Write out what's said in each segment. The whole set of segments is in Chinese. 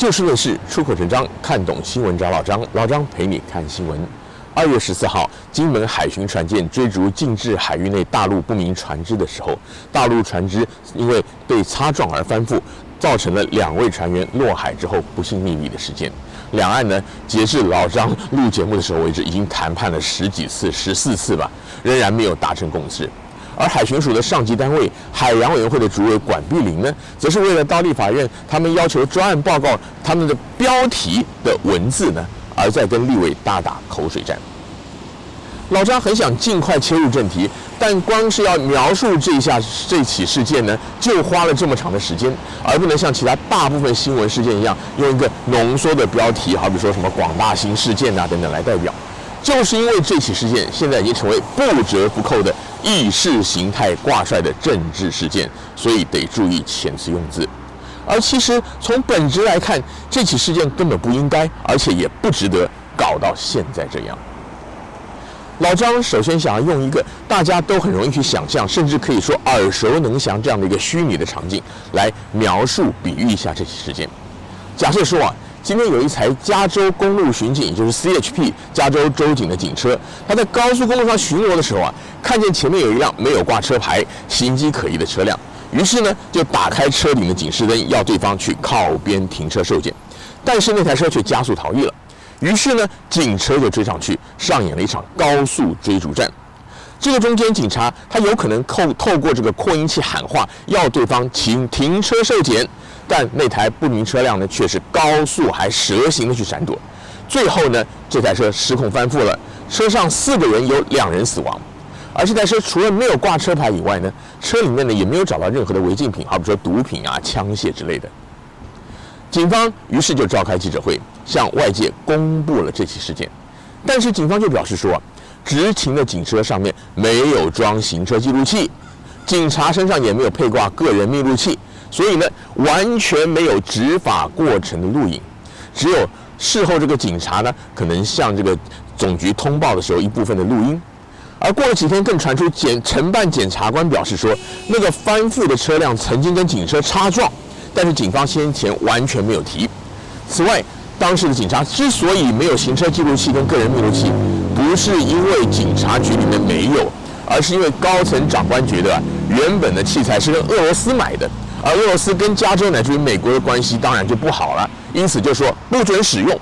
就事论事，出口成章，看懂新闻找老张，老张陪你看新闻。二月十四号，金门海巡船舰追逐禁制海域内大陆不明船只的时候，大陆船只因为被擦撞而翻覆，造成了两位船员落海之后不幸溺毙的事件。两岸呢，截至老张录节目的时候为止，已经谈判了十几次，十四次吧，仍然没有达成共识。而海巡署的上级单位海洋委员会的主委管碧玲呢，则是为了到立法院，他们要求专案报告他们的标题的文字呢，而在跟立委大打口水战。老张很想尽快切入正题，但光是要描述这一下这起事件呢，就花了这么长的时间，而不能像其他大部分新闻事件一样，用一个浓缩的标题，好比说什么广大新事件啊等等来代表。就是因为这起事件现在已经成为不折不扣的意识形态挂帅的政治事件，所以得注意遣词用字。而其实从本质来看，这起事件根本不应该，而且也不值得搞到现在这样。老张首先想要用一个大家都很容易去想象，甚至可以说耳熟能详这样的一个虚拟的场景来描述、比喻一下这起事件。假设说啊。今天有一台加州公路巡警，就是 CHP 加州州警的警车，他在高速公路上巡逻的时候啊，看见前面有一辆没有挂车牌、形迹可疑的车辆，于是呢就打开车顶的警示灯，要对方去靠边停车受检，但是那台车却加速逃逸了，于是呢警车就追上去，上演了一场高速追逐战。这个中间警察他有可能透透过这个扩音器喊话，要对方请停车受检。但那台不明车辆呢，却是高速还蛇行的去闪躲，最后呢，这台车失控翻覆了，车上四个人有两人死亡，而这台车除了没有挂车牌以外呢，车里面呢也没有找到任何的违禁品，好比说毒品啊、枪械之类的。警方于是就召开记者会，向外界公布了这起事件，但是警方就表示说，执勤的警车上面没有装行车记录器，警察身上也没有配挂个人密录器。所以呢，完全没有执法过程的录影，只有事后这个警察呢，可能向这个总局通报的时候一部分的录音。而过了几天，更传出检承办检察官表示说，那个翻覆的车辆曾经跟警车擦撞，但是警方先前完全没有提。此外，当时的警察之所以没有行车记录器跟个人密录器，不是因为警察局里面没有，而是因为高层长官觉得原本的器材是跟俄罗斯买的。而俄罗斯跟加州乃至于美国的关系当然就不好了，因此就说不准使用。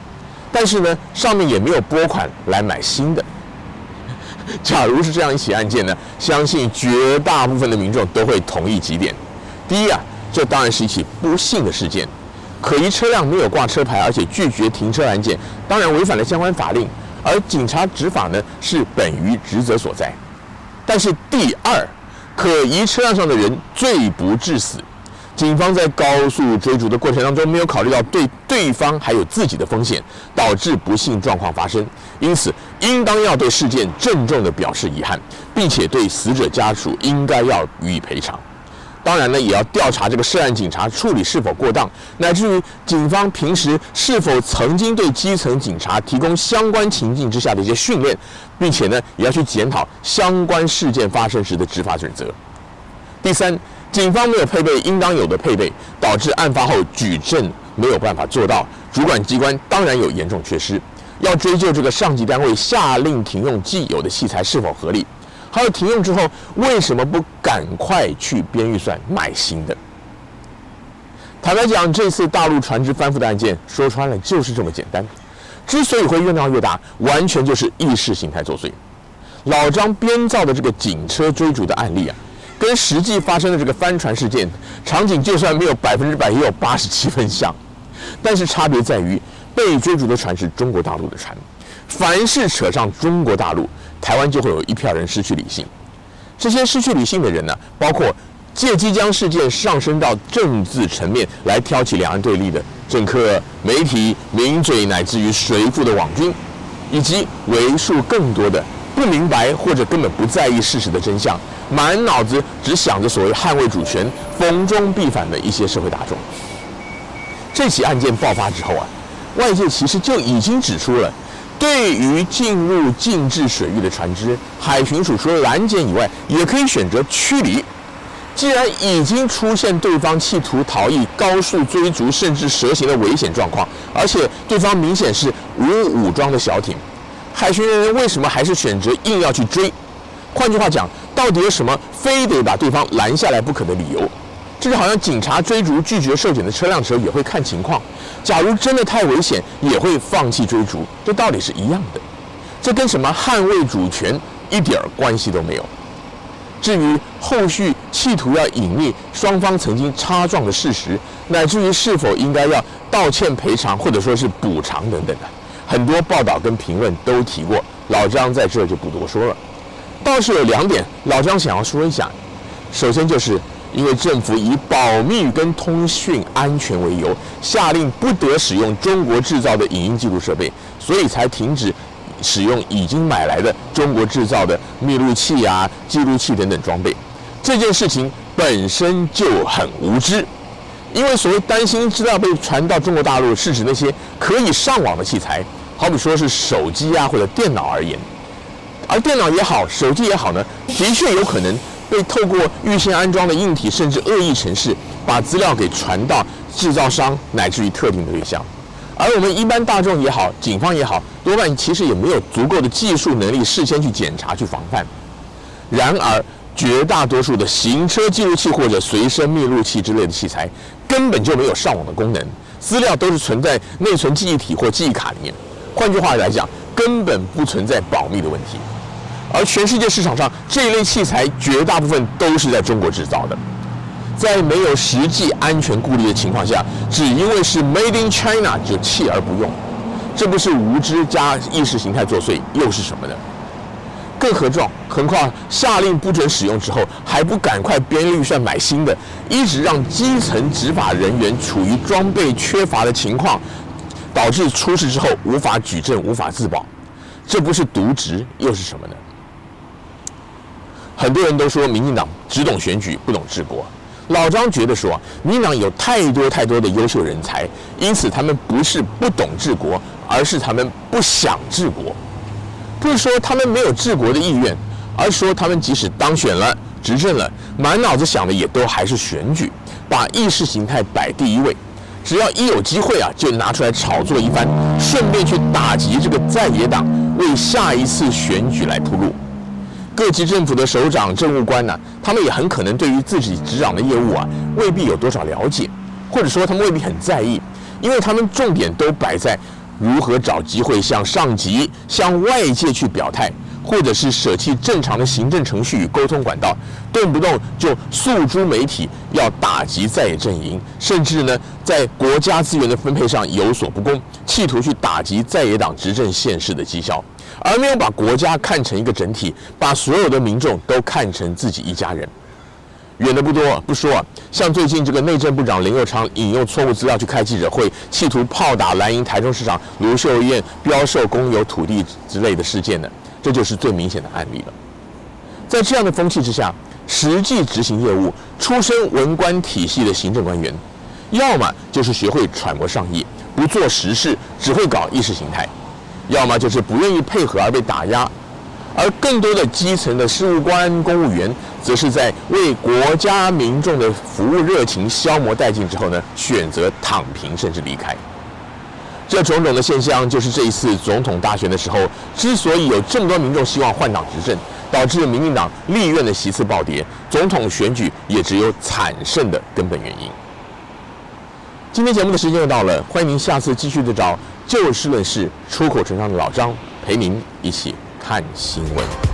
但是呢，上面也没有拨款来买新的。假如是这样一起案件呢，相信绝大部分的民众都会同意几点：第一啊，这当然是一起不幸的事件，可疑车辆没有挂车牌，而且拒绝停车拦检，当然违反了相关法令。而警察执法呢，是本于职责所在。但是第二，可疑车辆上的人罪不致死。警方在高速追逐的过程当中，没有考虑到对对方还有自己的风险，导致不幸状况发生，因此应当要对事件郑重地表示遗憾，并且对死者家属应该要予以赔偿。当然呢，也要调查这个涉案警察处理是否过当，乃至于警方平时是否曾经对基层警察提供相关情境之下的一些训练，并且呢，也要去检讨相关事件发生时的执法准则。第三。警方没有配备应当有的配备，导致案发后举证没有办法做到。主管机关当然有严重缺失，要追究这个上级单位下令停用既有的器材是否合理，还有停用之后为什么不赶快去编预算买新的？坦白讲，这次大陆船只翻覆的案件说穿了就是这么简单。之所以会越闹越大，完全就是意识形态作祟。老张编造的这个警车追逐的案例啊。跟实际发生的这个翻船事件场景，就算没有百分之百，也有八十七分像。但是差别在于，被追逐的船是中国大陆的船。凡是扯上中国大陆，台湾就会有一票人失去理性。这些失去理性的人呢，包括借机将事件上升到政治层面来挑起两岸对立的政客、媒体、名嘴，乃至于随附的网军，以及为数更多的不明白或者根本不在意事实的真相。满脑子只想着所谓捍卫主权、逢中必反的一些社会大众。这起案件爆发之后啊，外界其实就已经指出了，对于进入禁制水域的船只，海巡署除了拦截以外，也可以选择驱离。既然已经出现对方企图逃逸、高速追逐甚至蛇行的危险状况，而且对方明显是无武装的小艇，海巡人员为什么还是选择硬要去追？换句话讲，到底有什么非得把对方拦下来不可的理由？这就好像警察追逐拒绝受检的车辆时候也会看情况，假如真的太危险，也会放弃追逐，这道理是一样的。这跟什么捍卫主权一点关系都没有。至于后续企图要隐匿双方曾经擦撞的事实，乃至于是否应该要道歉赔偿或者说是补偿等等的，很多报道跟评论都提过，老张在这就不多说了。倒是有两点，老张想要说一下。首先就是因为政府以保密跟通讯安全为由，下令不得使用中国制造的影音记录设备，所以才停止。使用已经买来的中国制造的密录器啊、记录器等等装备，这件事情本身就很无知。因为所谓担心资料被传到中国大陆，是指那些可以上网的器材，好比说是手机啊或者电脑而言。而电脑也好，手机也好呢，的确有可能被透过预先安装的硬体甚至恶意程式，把资料给传到制造商乃至于特定的对象。而我们一般大众也好，警方也好，多半其实也没有足够的技术能力事先去检查、去防范。然而，绝大多数的行车记录器或者随身密录器之类的器材，根本就没有上网的功能，资料都是存在内存记忆体或记忆卡里面。换句话来讲，根本不存在保密的问题。而全世界市场上这一类器材，绝大部分都是在中国制造的。在没有实际安全顾虑的情况下，只因为是 Made in China 就弃而不用，这不是无知加意识形态作祟，又是什么呢？更何况，何况下令不准使用之后，还不赶快编预算买新的，一直让基层执法人员处于装备缺乏的情况，导致出事之后无法举证、无法自保，这不是渎职又是什么呢？很多人都说民进党只懂选举，不懂治国。老张觉得说，民进党有太多太多的优秀人才，因此他们不是不懂治国，而是他们不想治国。不是说他们没有治国的意愿，而是说他们即使当选了、执政了，满脑子想的也都还是选举，把意识形态摆第一位。只要一有机会啊，就拿出来炒作一番，顺便去打击这个在野党，为下一次选举来铺路。各级政府的首长、政务官呢、他们也很可能对于自己执掌的业务啊，未必有多少了解，或者说他们未必很在意，因为他们重点都摆在如何找机会向上级、向外界去表态，或者是舍弃正常的行政程序与沟通管道，动不动就诉诸媒体，要打击在野阵营，甚至呢，在国家资源的分配上有所不公，企图去打击在野党执政县市的绩效。而没有把国家看成一个整体，把所有的民众都看成自己一家人。远的不多不说，像最近这个内政部长林佑昌引用错误资料去开记者会，企图炮打蓝营台中市长卢秀燕标售公有土地之类的事件呢，这就是最明显的案例了。在这样的风气之下，实际执行业务、出身文官体系的行政官员，要么就是学会揣摩上意，不做实事，只会搞意识形态。要么就是不愿意配合而被打压，而更多的基层的事务官、公务员，则是在为国家民众的服务热情消磨殆尽之后呢，选择躺平甚至离开。这种种的现象，就是这一次总统大选的时候，之所以有这么多民众希望换党执政，导致民进党立院的席次暴跌，总统选举也只有惨胜的根本原因。今天节目的时间又到了，欢迎您下次继续的找就事论事、出口成章的老张陪您一起看新闻。